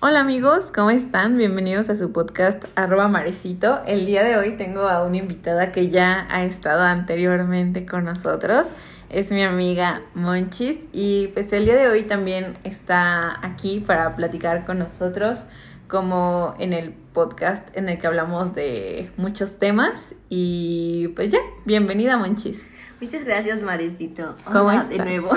Hola amigos, ¿cómo están? Bienvenidos a su podcast arroba marecito. El día de hoy tengo a una invitada que ya ha estado anteriormente con nosotros. Es mi amiga Monchis y pues el día de hoy también está aquí para platicar con nosotros como en el podcast en el que hablamos de muchos temas y pues ya, bienvenida Monchis. Muchas gracias Marecito. ¿Cómo estás? de nuevo.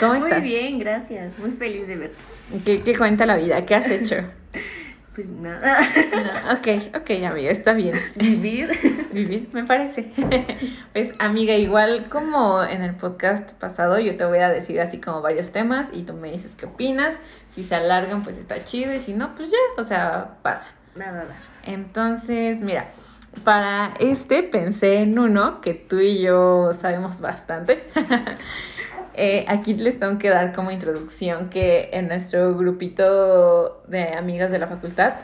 ¿Cómo Muy estás? bien, gracias. Muy feliz de verte. ¿Qué, qué cuenta la vida? ¿Qué has hecho? Pues nada. No, ok, ok, amiga, está bien. Vivir. Vivir, me parece. Pues amiga, igual como en el podcast pasado, yo te voy a decir así como varios temas y tú me dices qué opinas. Si se alargan, pues está chido y si no, pues ya, o sea, pasa. Va, va. Entonces, mira, para este pensé en uno que tú y yo sabemos bastante. Eh, aquí les tengo que dar como introducción que en nuestro grupito de amigas de la facultad,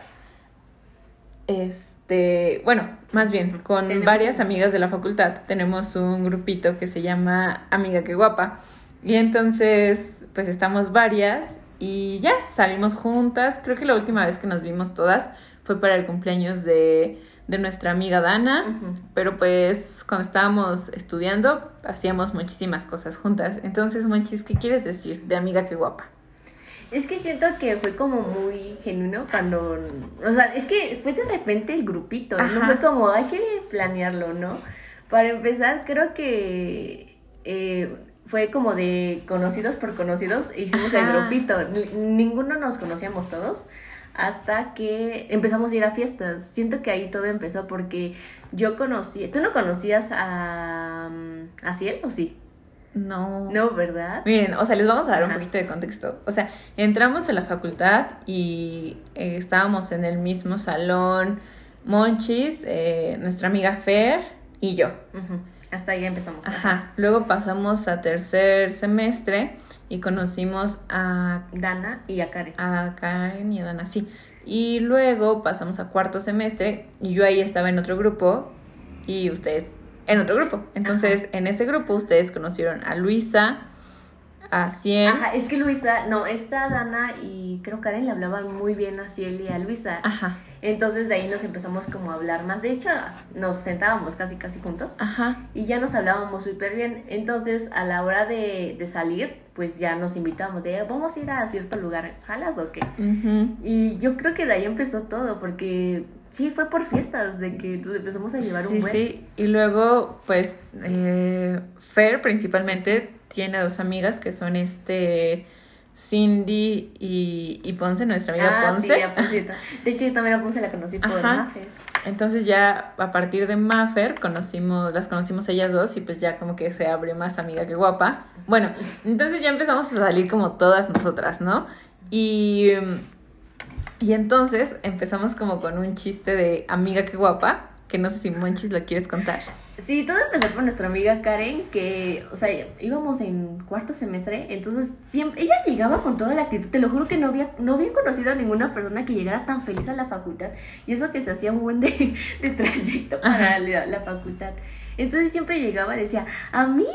este, bueno, más bien, con Tenemos varias amigas de la facultad tenemos un grupito que se llama Amiga que guapa. Y entonces, pues estamos varias y ya salimos juntas. Creo que la última vez que nos vimos todas fue para el cumpleaños de, de nuestra amiga Dana. Pero pues cuando estábamos estudiando hacíamos muchísimas cosas juntas. Entonces, Monchis, ¿qué quieres decir de amiga que guapa? Es que siento que fue como muy genuino cuando. O sea, es que fue de repente el grupito. Ajá. No fue como, hay que planearlo, ¿no? Para empezar, creo que. eh, fue como de conocidos por conocidos hicimos el grupito. Ni- Ninguno nos conocíamos todos hasta que empezamos a ir a fiestas. Siento que ahí todo empezó porque yo conocí, ¿tú no conocías a, mm, a Ciel o sí? No. No, ¿verdad? Miren, o sea, les vamos a dar un poquito de contexto. O sea, entramos a la facultad y eh, estábamos en el mismo salón, Monchis, eh, nuestra amiga Fer y yo. Hasta ahí empezamos. Ajá. Luego pasamos a tercer semestre y conocimos a, Dana y a Karen. a Karen y a Dana, sí. Y luego pasamos a cuarto semestre y yo ahí estaba en otro grupo y ustedes en otro grupo. Entonces, en ese grupo ustedes conocieron a Luisa, a Cien. Ajá, es que Luisa, no, esta Dana y creo Karen le hablaban muy bien a Ciel y a Luisa. Ajá. Entonces de ahí nos empezamos como a hablar más. De hecho, nos sentábamos casi casi juntos Ajá. y ya nos hablábamos súper bien. Entonces a la hora de, de salir, pues ya nos invitamos de vamos a ir a cierto lugar, ¿jalas o qué? Ujú. Y yo creo que de ahí empezó todo, porque sí, fue por fiestas, de que nos empezamos a llevar Sí, un buen. sí. Y luego, pues, eh, Fer principalmente tiene dos amigas que son este Cindy y, y Ponce, nuestra amiga Ah, Ponce. sí, a Poncito. De hecho, yo también a Ponce la conocí por Ajá. Mafer. Entonces ya a partir de Maffer conocimos, las conocimos ellas dos y pues ya como que se abrió más amiga que guapa. Bueno, entonces ya empezamos a salir como todas nosotras, ¿no? Y, y entonces empezamos como con un chiste de amiga que guapa, que no sé si Monchis lo quieres contar. Sí, todo empezó por nuestra amiga Karen, que, o sea, íbamos en cuarto semestre, entonces siempre, ella llegaba con toda la actitud, te lo juro que no había, no había conocido a ninguna persona que llegara tan feliz a la facultad, y eso que se hacía un buen de, de trayecto para la, la facultad. Entonces siempre llegaba y decía, amiga.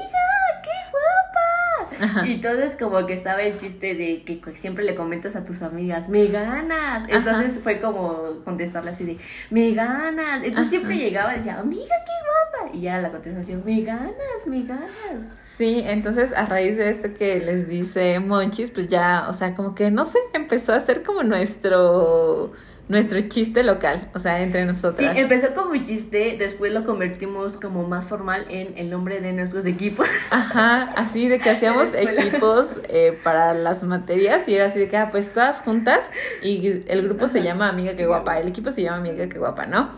Ajá. Y entonces como que estaba el chiste de que siempre le comentas a tus amigas, me ganas. Entonces fue como contestarle así de, me ganas. Entonces siempre llegaba y decía, amiga, qué guapa. Y ya la contestación, me ganas, me ganas. Sí, entonces a raíz de esto que les dice Monchis, pues ya, o sea, como que no sé, empezó a ser como nuestro nuestro chiste local, o sea, entre Sí, nosotras. empezó como chiste, después lo convertimos como más formal en el nombre de nuestros equipos. Ajá, así de que hacíamos equipos eh, para las materias y era así de que, ah, pues todas juntas y el grupo se llama Amiga que guapa, el equipo se llama Amiga que guapa, ¿no?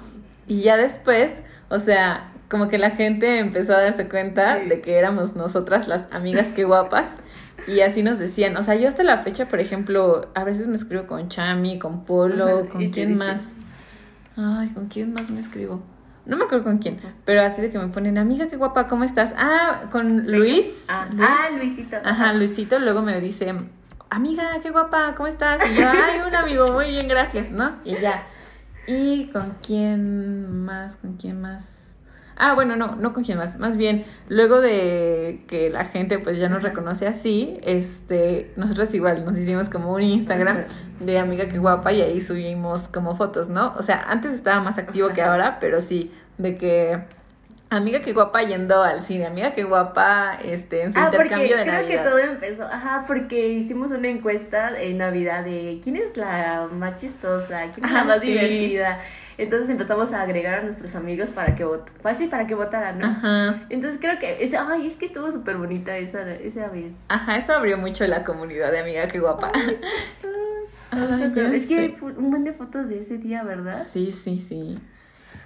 Y ya después, o sea, como que la gente empezó a darse cuenta Sí. de que éramos nosotras las amigas que guapas y así nos decían, o sea, yo hasta la fecha, por ejemplo, a veces me escribo con Chami, con Polo, Ajá, con quién más. Ay, ¿con quién más me escribo? No me acuerdo con quién, pero así de que me ponen, amiga, qué guapa, ¿cómo estás? Ah, con Luis. Ah, Luis. ah, Luisito. Ajá, Luisito luego me dice, amiga, qué guapa, ¿cómo estás? Y yo, ay, un amigo, muy bien, gracias, ¿no? Y ya. ¿Y con quién más? ¿Con quién más? Ah, bueno, no, no con más. Más bien, luego de que la gente pues ya nos reconoce así, este, nosotros igual nos hicimos como un Instagram de amiga que guapa y ahí subimos como fotos, ¿no? O sea, antes estaba más activo que ahora, pero sí, de que amiga que guapa yendo al cine, amiga que guapa este en su Ah, porque intercambio de creo Navidad. que todo empezó, ajá, porque hicimos una encuesta en Navidad de quién es la más chistosa, quién es la Ah, más sí. divertida. Entonces empezamos a agregar a nuestros amigos para que votaran, pues sí, para que votaran, ¿no? Ajá. Entonces creo que, esa, ay, es que estuvo súper bonita esa, esa vez. Ajá, eso abrió mucho la comunidad de amiga que guapa. Ay, Pero ya es que hay un buen de fotos de ese día, ¿verdad? Sí, sí, sí.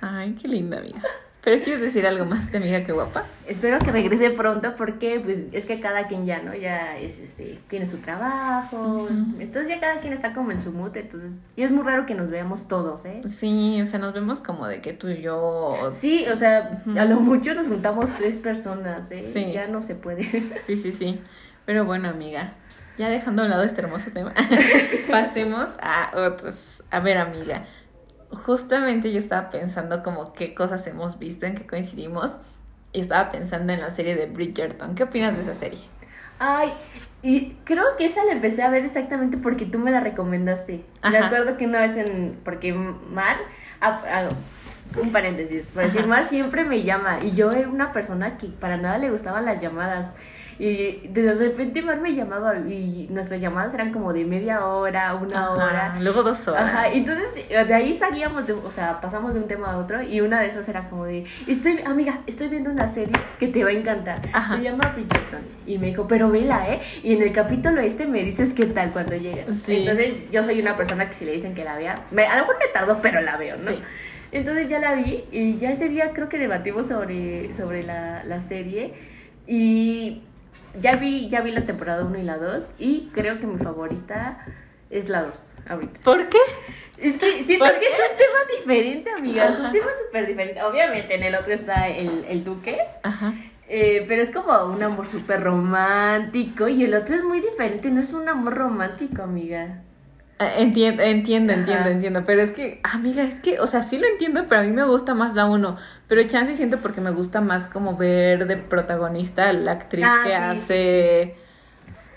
Ay, qué linda amiga. ¿Pero quieres decir algo más de amiga que guapa? Espero que regrese pronto porque pues es que cada quien ya, ¿no? Ya es este tiene su trabajo. Entonces ya cada quien está como en su mood, entonces y es muy raro que nos veamos todos, ¿eh? Sí, o sea, nos vemos como de que tú y yo. Sí, o sea, a lo mucho nos juntamos tres personas, ¿eh? Sí. Ya no se puede. Sí, sí, sí. Pero bueno, amiga, ya dejando a un lado este hermoso tema, pasemos a otros. A ver, amiga, justamente yo estaba pensando como qué cosas hemos visto, en qué coincidimos, y estaba pensando en la serie de Bridgerton. ¿Qué opinas de esa serie? Ay, y creo que esa la empecé a ver exactamente porque tú me la recomendaste. Me acuerdo que una vez en. Porque Mar. ah, ah, un paréntesis. Por decir. Mar siempre me llama. Y yo era una persona que para nada le gustaban las llamadas. Y de repente Mar me llamaba. Y nuestras llamadas eran como de media hora, una Ajá, hora. Luego dos horas. Ajá, entonces de ahí salíamos, de, o sea, pasamos de un tema a otro y una de esas era como de, estoy, amiga, estoy viendo una serie que te va a encantar, Ajá. se llama Bridgerton, y me dijo, pero vela, ¿eh? Y en el capítulo este me dices qué tal cuando llegues. Sí. Entonces yo soy una persona que si le dicen que la vea, me- a lo mejor me tardo, pero la veo, ¿no? Sí. Entonces ya la vi y ya ese día creo que debatimos sobre, sobre la, la serie y ya vi, ya vi la temporada 1 y la 2 y creo que mi favorita es la 2 ahorita. ¿Por qué? Es que siento ¿Por que es un tema diferente, amiga. Es un tema súper diferente. Obviamente en el otro está el, el duque. Ajá. eh, pero es como un amor súper romántico. Y el otro es muy diferente. No es un amor romántico, amiga. Entiendo, entiendo, entiendo, Ajá. entiendo. Pero es que, amiga, es que, o sea, sí lo entiendo, pero a mí me gusta más la uno. Pero chance siento porque me gusta más como ver de protagonista a la actriz Ah, que sí, hace.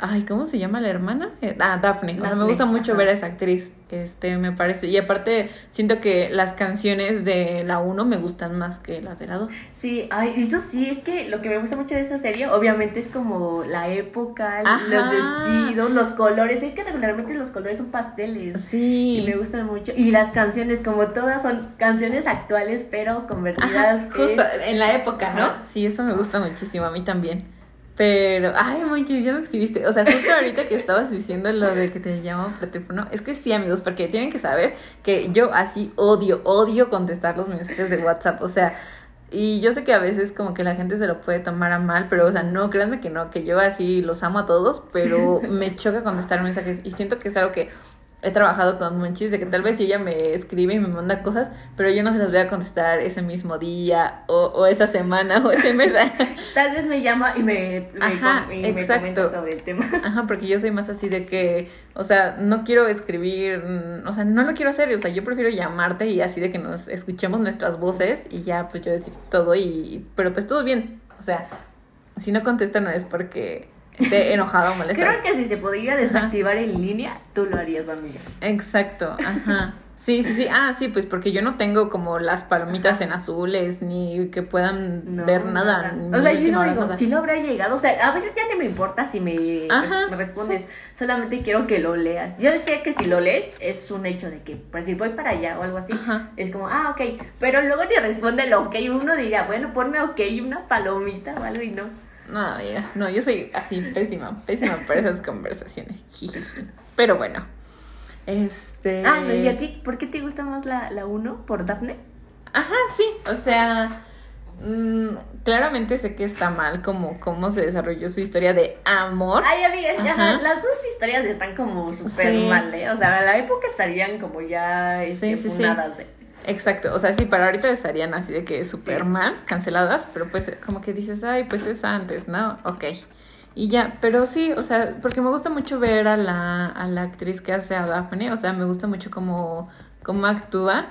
Ay, ¿cómo se llama la hermana? Eh, Ah, Daphne. O sea, me gusta mucho ajá. ver a esa actriz. Este, me parece. Y aparte, siento que las canciones de la uno me gustan más que las de la dos. Sí, ay, eso sí, es que lo que me gusta mucho de esa serie, obviamente es como la época, Ajá. los vestidos, los colores. Es que regularmente los colores son pasteles. Sí. Y me gustan mucho. Y las canciones, como todas son canciones actuales, pero convertidas Ajá, justo en- en la época, ¿no? Sí, eso me gusta muchísimo, a mí también. Pero, ay, Monchis, ya me exhibiste. O sea, justo ahorita que estabas diciendo lo de que te llaman por teléfono, es que sí, amigos, porque tienen que saber que yo así odio, odio contestar los mensajes de WhatsApp. O sea, y yo sé que a veces como que la gente se lo puede tomar a mal, pero, o sea, no, créanme que no, que yo así los amo a todos, pero me choca contestar mensajes y siento que es algo que he trabajado con Monchis, de que tal vez ella me escribe y me manda cosas, pero yo no se las voy a contestar ese mismo día o, o esa semana o ese mes. Tal vez me llama y me, me, Ajá, com- y me exacto. comenta sobre el tema. Ajá, porque yo soy más así de que, o sea, no quiero escribir, o sea, no lo quiero hacer, o sea, yo prefiero llamarte y así de que nos escuchemos nuestras voces y ya, pues yo decir todo y, pero pues todo bien, o sea, si no contesta no es porque esté enojado o molesto. Creo que si se podría desactivar en línea, tú lo harías, amiga. Exacto, ajá. Sí, sí, sí. Ah, sí, pues porque yo no tengo como las palomitas en azules ni que puedan No, ver nada. O sea, yo no digo, si lo habrá llegado. O sea, a veces ya ni me importa si me, Ajá, me respondes. Solamente quiero que lo leas. Yo decía que si lo lees, es un hecho de que, por si voy para allá o algo así, Ajá. es como, ah, ok. Pero luego ni responde el ok. Uno diría, bueno, ponme ok, una palomita o algo y no. No, amiga, no, yo soy así pésima, pésima para esas conversaciones. Pero bueno. Este. Ah, no, ¿y a ti? ¿Por qué te gusta más la, la 1? ¿Por Daphne? Ajá, sí. O sea. mm, claramente sé que está mal como cómo se desarrolló su historia de amor. Ay, amigas, ya, las dos historias están como súper Sí. mal, ¿eh? O sea, en la época estarían como ya este, Sí, sí, sí. funadas, ¿eh? Exacto, o sea, sí, para ahorita estarían así de que súper Sí. mal, canceladas, pero pues como que dices, ay, pues es antes, ¿no? Ok. Y ya, pero sí, o sea, porque me gusta mucho ver a la, a la actriz que hace a Daphne, o sea, me gusta mucho cómo, cómo actúa.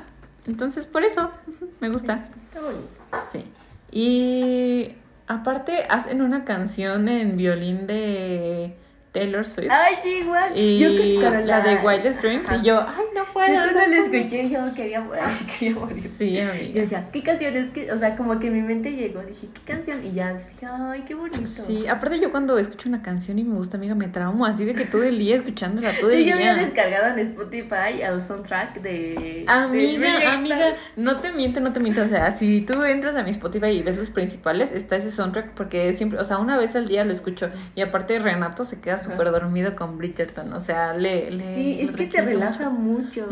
Entonces, por eso, me gusta. Está bonito. Sí. Y aparte, hacen una canción en violín de Taylor Swift. Ay, sí, igual. Y Yo cuando la de White Strings, y yo, ay, no puedo. Yo cuando no la puedo". escuché, yo quería morir, quería morir. Sí, Yo amiga. decía, ¿qué canción es que? O sea, como que mi mente llegó, dije, ¿qué canción? Y ya dije, ay, qué bonito. Sí, aparte yo cuando escucho una canción y me gusta, amiga, me traumo así de que todo el día escuchándola, todo el Sí, yo había día. descargado en Spotify el soundtrack de. de Amiga, Brilliant amiga, no te miente, no te miente. O sea, si tú entras a mi Spotify y ves los principales, está ese soundtrack porque siempre, o sea, una vez al día lo escucho. Y aparte Renato se queda súper dormido con Bridgerton. O sea, le. le Sí, es que te relaja mucho.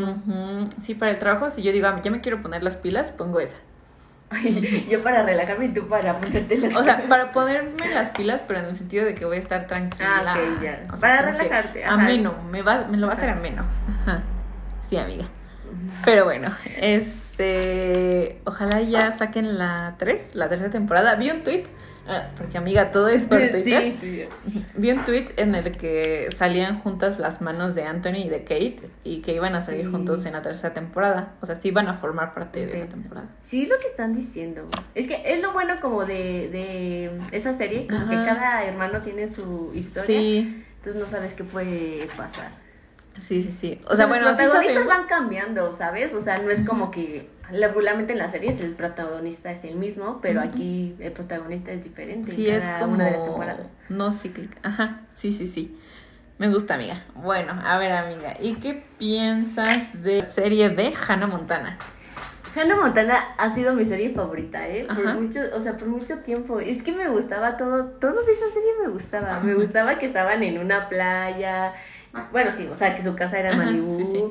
Sí, para el trabajo, si yo digo, "Ah, ya me quiero poner las pilas, pongo esa. Ay, yo para relajarme y tú para ponerte las O sea, para ponerme las pilas, pero en el sentido de que voy a estar tranquila. Ah, ya. O sea, Para relajarte, ajá. Ameno, me, va, me lo va a hacer ameno. Ajá. Sí, amiga. Pero bueno, este. Ojalá ya saquen la 3, la tercera temporada. Vi un tweet, porque amiga, todo es por Twitter. Sí. Vi un tweet en el que salían juntas las manos de Anthony y de Kate y que iban a salir Sí. juntos en la tercera temporada. O sea, sí iban a formar parte de esa temporada. Sí, es lo que están diciendo. Es que es lo bueno como de, de esa serie, como que Ajá. cada hermano tiene su historia. Sí, Entonces no sabes qué puede pasar. Sí, sí, sí. O sea, los protagonistas van cambiando, ¿sabes? O sea, no es como que regularmente en las series el protagonista es el mismo, pero aquí el protagonista es diferente Sí, en es cada como una de las temporadas. no cíclica. Ajá, sí, sí, sí. Me gusta, amiga. Bueno, a ver, amiga, ¿y qué piensas de la serie de Hannah Montana? Hannah Montana ha sido mi serie favorita, ¿eh? Por Ajá. mucho, o sea, por mucho tiempo. Es que me gustaba todo, todo de esa serie me gustaba. Me gustaba que estaban en una playa. Bueno, sí, o sea, que su casa era en Malibú. sí, sí.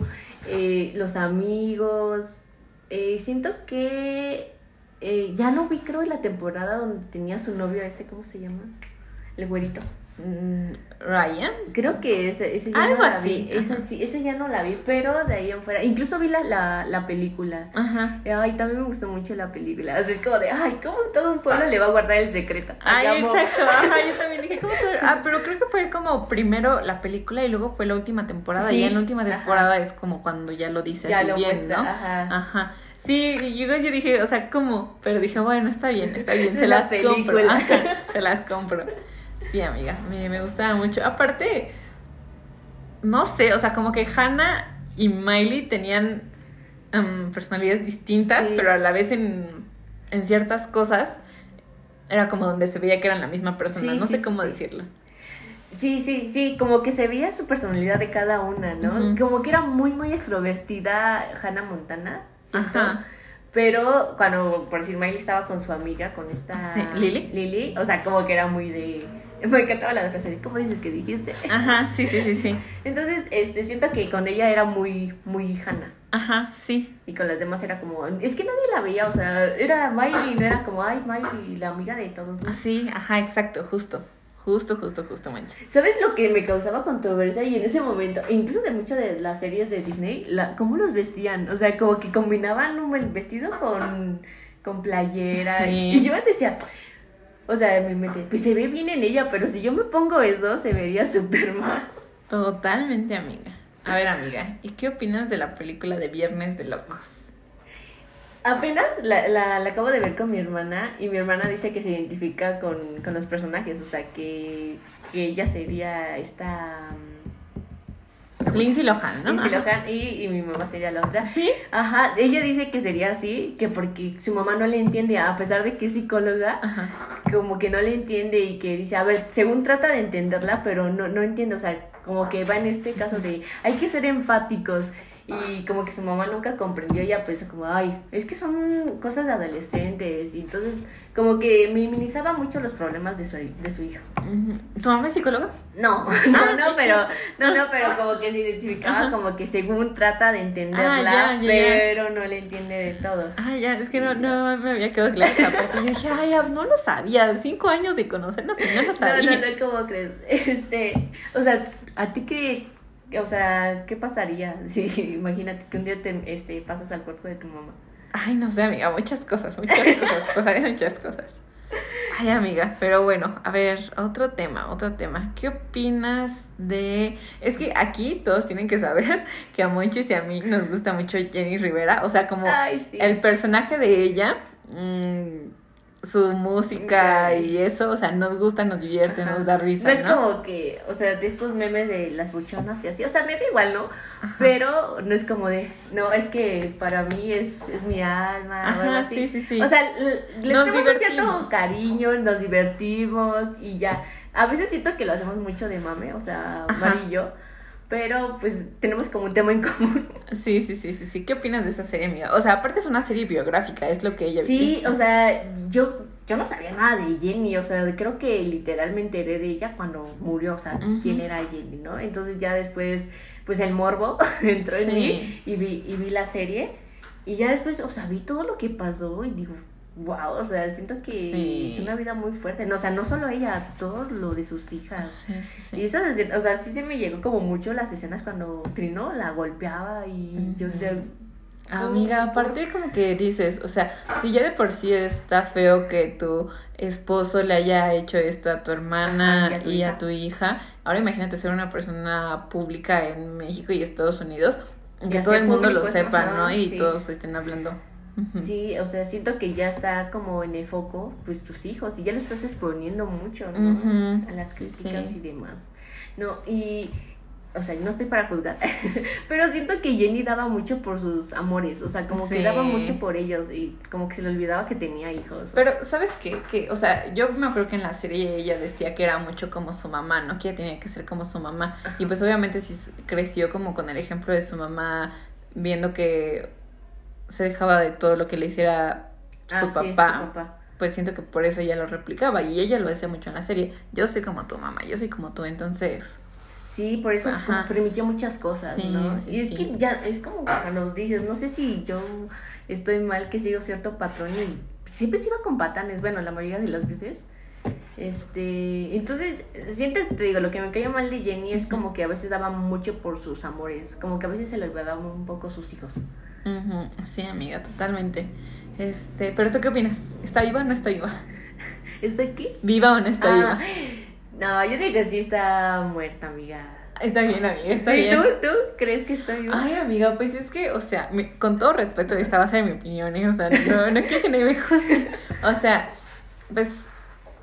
eh, los amigos. Eh, siento que eh, ya no vi, creo, la temporada donde tenía su novio ese, ¿cómo se llama? El güerito. Mm, ¿Ryan? Creo que ese, ese ya Algo no la así, vi. Ese, ajá. sí, ese ya no la vi, pero de ahí en fuera. Incluso vi la, la, la película. Ajá. Ay, también me gustó mucho la película. O sea, es como de, ay, ¿cómo todo un pueblo le va a guardar el secreto? Ay, exacto. Ajá, yo también dije, ¿cómo todo? Ah, pero creo que fue como primero la película y luego fue la última temporada. Sí, y en la última ajá. temporada es como cuando ya lo dice Ya lo bien, muestra, ¿no? ajá. Ajá. Sí, yo, yo dije, o sea, ¿cómo? Pero dije, bueno, está bien, está bien, se La las compro. Ajá, se las compro. Sí, amiga, me, me gustaba mucho. Aparte, no sé, o sea, como que Hannah y Miley tenían em, personalidades distintas, Sí. pero a la vez en, en ciertas cosas era como donde se veía que eran la misma persona. Sí, no sí, sé cómo decirlo. Sí, sí, sí, como que se veía su personalidad de cada una, ¿no? Como que era muy, muy extrovertida Hannah Montana. Ajá. Pero cuando, por decir, Miley estaba con su amiga, con esta... Sí. Lily, o sea, como que era muy de... Me encantaba la frase, ¿cómo dices que dijiste? Ajá, sí, sí, sí, sí. Entonces, este, siento que con ella era muy, muy Hannah. Ajá, sí. Y con las demás era como, es que nadie la veía, o sea, era Miley, no era como, ay, Miley, la amiga de todos. ¿no? Sí, ajá, exacto, justo. Justo, justo, justo, manches. ¿Sabes lo que me causaba controversia? Y en ese momento, incluso de muchas de las series de Disney, la, cómo los vestían, o sea, como que combinaban un vestido con, con playera. Sí. Y yo decía, o sea, en mi mente, pues se ve bien en ella, pero si yo me pongo eso, se vería súper mal. Totalmente, amiga. A ver, amiga, ¿y qué opinas de la película de Viernes de Locos? Apenas la, la, la acabo de ver con mi hermana y mi hermana dice que se identifica con, con los personajes, o sea, que, que ella sería esta... mm, Lindsay Lohan, ¿no? Lindsay. Lohan y, y mi mamá sería la otra. ¿Sí? Ajá, ella dice que sería así, que porque su mamá no le entiende, a pesar de que es psicóloga, Ajá. como que no le entiende y que dice, a ver, según trata de entenderla, pero no, no entiende, o sea, como que va en este caso de, hay que ser empáticos. Y como que su mamá nunca comprendió, ella pensó como, ay, es que son cosas de adolescentes. Y entonces como que minimizaba mucho los problemas de su, de su hijo. ¿Tu mamá es psicóloga? No, no, no, pero, no, no, pero como que se identificaba como que según trata de entenderla, Ah, ya, ya, pero no le entiende de todo. Ah, ya, es que no, no me había quedado claro esa parte. Yo dije, ay, no lo sabía. Cinco años de conocernos y no lo No, sabía. no, no, ¿cómo crees? Este, o sea, ¿a ti qué, o sea, qué pasaría si, imagínate que un día te, este, pasas al cuerpo de tu mamá? Ay, no sé, amiga, muchas cosas, muchas cosas. Pasarían muchas cosas. Ay, amiga, pero bueno, a ver, otro tema, otro tema. ¿Qué opinas de...? Es que aquí todos tienen que saber que a Monchis y a mí nos gusta mucho Jenny Rivera. O sea, como Ay, sí. el personaje de ella, mm, su música y eso, o sea, nos gusta, nos divierte, Ajá. nos da risa, No es ¿no? como que, o sea, de estos memes de las buchonas y así, o sea, me da igual, ¿no? Ajá. Pero no es como de, no, es que para mí es, es mi alma o algo Ajá, así. sí, sí, sí. O sea, le, tenemos un cierto cariño, nos divertimos y ya. A veces siento que lo hacemos mucho de mame, o sea, Ajá. Pero pues tenemos como un tema en común. Sí, sí, sí, sí, sí. ¿Qué opinas de esa serie, amiga? O sea, aparte es una serie biográfica, es lo que ella... Sí, o sea, yo, yo no sabía nada de Jenny, o sea, creo que literalmente enteré de ella cuando murió, o sea, quién era Jenny, ¿no? Entonces ya después, pues el morbo entró en Sí. mí y vi, y vi la serie y ya después, o sea, vi todo lo que pasó y digo, wow, o sea, siento que Sí. es una vida muy fuerte, no, o sea, no solo ella, todo lo de sus hijas. Sí, sí, sí. Y esas escenas, o sea, sí se me llegó como mucho las escenas cuando Trino la golpeaba y yo decía, Amiga, ¿cómo? aparte como que dices, o sea, si ya de por sí está feo que tu esposo le haya hecho esto a tu hermana Ajá, y a tu y a hija. tu hija, ahora imagínate ser una persona pública en México y Estados Unidos, que todo sea el mundo lo eso, sepa, ¿no? Y sí. todos estén hablando. Sí, o sea, siento que ya está como en el foco, pues tus hijos, y ya lo estás exponiendo mucho, ¿no? A las críticas sí. y demás. No, y, o sea, no estoy para juzgar, pero siento que Jenny daba mucho por sus amores, o sea, como Sí. que daba mucho por ellos y como que se le olvidaba que tenía hijos. Pero, sea. ¿sabes qué? Que, o sea, yo me acuerdo que en la serie ella decía que era mucho como su mamá, ¿no? Que ella tenía que ser como su mamá. Y pues obviamente sí creció como con el ejemplo de su mamá, viendo que se dejaba de todo lo que le hiciera su Ah, sí, papá. Pues siento que por eso ella lo replicaba. Y ella lo decía mucho en la serie. Yo soy como tu mamá, yo soy como tú, entonces... Sí, por eso permitió muchas cosas, Sí, ¿no? sí, y es sí. que ya es como cuando nos dices, no sé si yo estoy mal que sigo cierto patrón y siempre se iba con patanes, bueno, la mayoría de las veces. Este, entonces, siempre te digo, lo que me caía mal de Jenny es como que a veces daba mucho por sus amores, como que a veces se le olvidaban un poco sus hijos. Sí, amiga, totalmente. Este, pero ¿tú qué opinas? ¿Está viva o no está viva? ¿Está aquí? ¿Viva o no está Ah, viva? no, yo digo que sí está muerta, amiga. Está bien, amiga, está ¿Y bien. tú, tú crees que está viva? Ay, amiga, pues es que, o sea, mi- con todo respeto, esta va a ser mi opinión, ¿eh? O sea, no, no quiero que nadie me juzgue. O sea, pues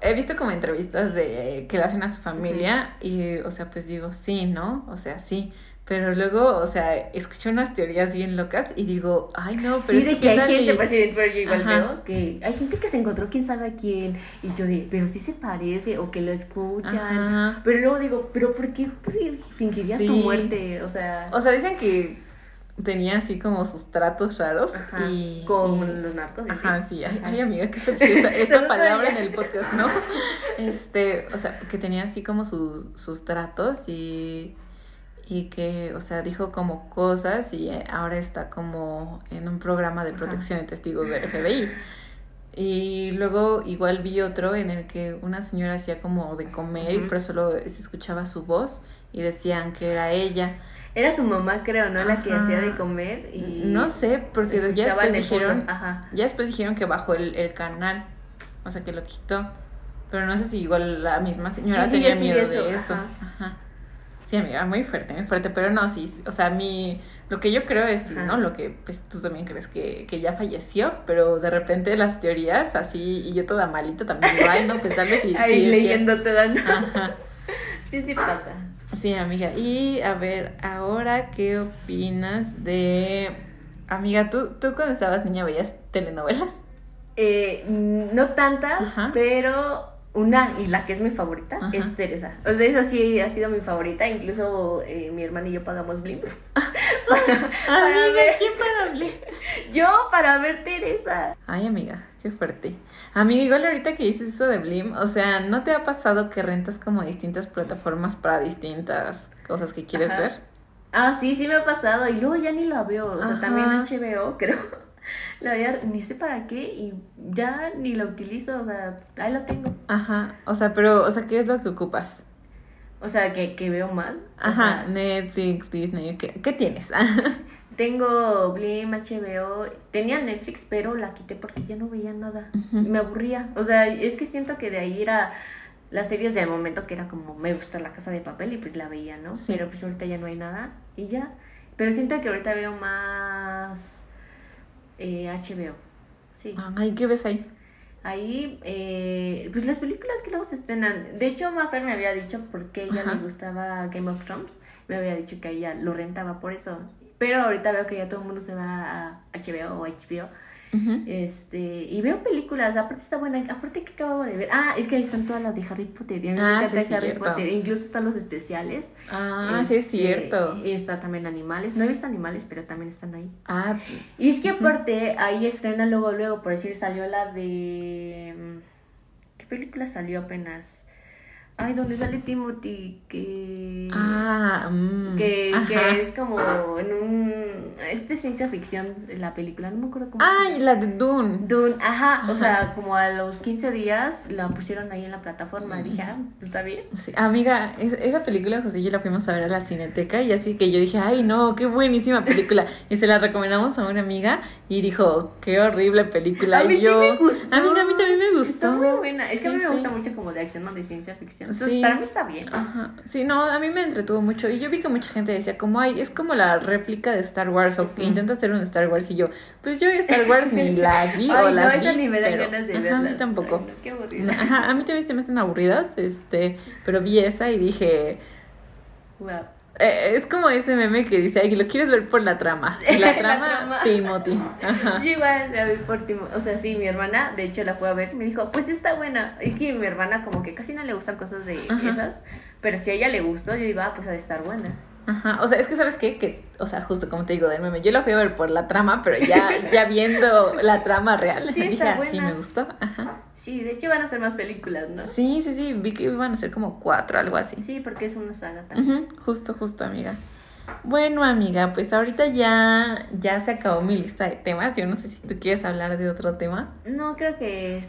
he visto como entrevistas de que le hacen a su familia y, o sea, pues digo, sí, ¿no? O sea, sí. Pero luego, o sea, escucho unas teorías bien locas y digo, ay, no, pero Sí, de ¿qué que hay gente, y- igual veo que hay gente que se encontró quién sabe a quién y yo de, pero sí se parece o que lo escuchan. Ajá. Pero luego digo, pero ¿por qué fi- fingirías tu Sí. muerte? O sea, O sea, dicen que tenía así como sus tratos raros ajá, y... con y- los narcos. y Ajá, así. sí, ay, amiga, qué esta no palabra en el podcast, ¿no? Este, o sea, que tenía así como su- sus tratos y, y que, o sea, dijo como cosas y eh, ahora está como en un programa de Ajá. protección de testigos del FBI. Y luego igual vi otro en el que una señora hacía como de comer, Ujú. pero solo se escuchaba su voz y decían que era ella. Era su mamá, creo, ¿no? La que Ajá. hacía de comer y... No sé, porque ya después dijeron, Ajá. ya después dijeron que bajó el, el canal, o sea que lo quitó. Pero no sé si igual la misma señora Sí, sí, tenía miedo eso, de eso. ajá. Sí, amiga, muy fuerte, muy fuerte. Pero no, sí, o sea, mi, lo que yo creo es, sí, Ajá. ¿no? Lo que pues tú también crees que, que ya falleció, pero de repente las teorías así, y yo toda malita también, ay, no, pues tal vez sí. Ahí sí, leyendo te dan. Ajá. Sí, sí pasa. Sí, amiga. Y a ver, ahora, ¿qué opinas de... Amiga, ¿tú, tú cuando estabas niña veías telenovelas? Eh, no tantas, Ajá. pero una, y la que es mi favorita, Ajá. es Teresa. O sea, esa sí ha sido mi favorita. Incluso eh, mi hermana y yo pagamos Blim. para Amiga, ver. ¿quién para hablar? Yo para ver Teresa. Ay, amiga, qué fuerte. Amiga, igual ahorita que dices eso de Blim, o sea, ¿no te ha pasado que rentas como distintas plataformas para distintas cosas que quieres Ajá. ver? Ah, sí, sí me ha pasado. Y luego ya ni la veo. O sea, Ajá. también HBO, creo. La veía, ni sé para qué. Y ya ni la utilizo. O sea, ahí la tengo. Ajá, o sea, pero, o sea, ¿qué es lo que ocupas? O sea, que, que veo mal. O Ajá, sea, Netflix, Disney, ¿qué, qué tienes? Tengo Blim, HBO. Tenía Netflix, pero la quité porque ya no veía nada. Me aburría. O sea, es que siento que de ahí era las series del momento que era como me gusta la casa de papel y pues la veía, ¿no? Sí. Pero pues ahorita ya no hay nada y ya. Pero siento que ahorita veo más eh, HBO. Sí. Ay, ¿qué ves ahí? Ahí, eh, pues las películas que luego se estrenan. De hecho, Mafer me había dicho porque ella Ajá. le gustaba Game of Thrones. Me había dicho que ella lo rentaba por eso. Pero ahorita veo que ya todo el mundo se va a HBO o HBO. Este, y veo películas, aparte está buena, aparte que acabo de ver. Ah, es que ahí están todas las de Harry Potter. Ah, sí, Harry cierto. Potter. Incluso están los especiales. Ah, sí es Este, cierto. Y está también animales. No he visto animales, pero también están ahí. Ah, Y es que aparte, ahí estrena luego, luego, por decir, salió la de... ¿Qué película salió apenas? Ay, donde sale Timothy, que... ah, mm, que, es como en un... Es de ciencia ficción la película, no me acuerdo cómo Ay, la de Dune. Dune, ajá, Ajá. o sea, como a los 15 días la pusieron ahí en la plataforma. Y dije, ah, pues está bien. Sí, amiga, es- esa película José y yo la fuimos a ver a la cineteca y así que yo dije, ay no, qué buenísima película. Y se la recomendamos a una amiga y dijo, qué horrible película. A mí y sí me gustó. Amiga, a mí también me gustó. Está muy buena. Es que a mí me gusta sí. mucho como de acción o de ciencia ficción. Entonces, Sí. para mí está bien. Ajá. Sí, no, a mí me entretuvo mucho. Y yo vi que mucha gente decía, como, ay, es como la réplica de Star Wars o que intenta hacer un Star Wars. Y yo, pues yo Star Wars ni las vi Ay, o no, las esa vi. ni me dan pero- ganas de ajá, verlas. A mí tampoco. Ay, no, qué. Ajá, a mí también se me hacen aburridas, este, pero vi esa y dije, Wow. Eh, es como ese meme que dice, ay, lo quieres ver por la trama. La La trama, trama. Timothy. Ajá. Yo igual la vi por Timo. O sea, sí, mi hermana, de hecho, la fue a ver. Me dijo, pues está buena. Es que mi hermana, como que casi no le gustan cosas de Ajá. esas. Pero si a ella le gustó, yo digo, ah, pues ha de estar buena. Ajá, o sea, es que sabes qué, que, o sea, justo como te digo del meme, yo la fui a ver por la trama, pero ya, ya viendo la trama real, Sí, dije, está ah, me gustó. Ajá. Sí, de hecho van a ser más películas, ¿no? Sí, sí, sí, vi que iban a ser como cuatro, algo así. Sí, porque es una saga también. Ujú, Justo, justo, amiga. Bueno, amiga, pues ahorita ya, ya se acabó mi lista de temas. Yo no sé si tú quieres hablar de otro tema. No, creo que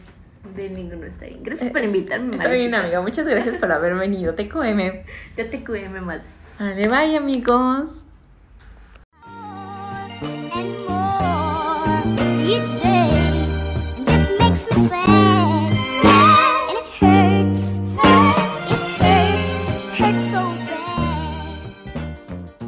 de ninguno está bien. Gracias por invitarme, Eh, Está bien, amiga. Muchas gracias por haber venido. Te QM. Ya te cuidé más. Vale, bye amigos. And more each day. This makes me sad.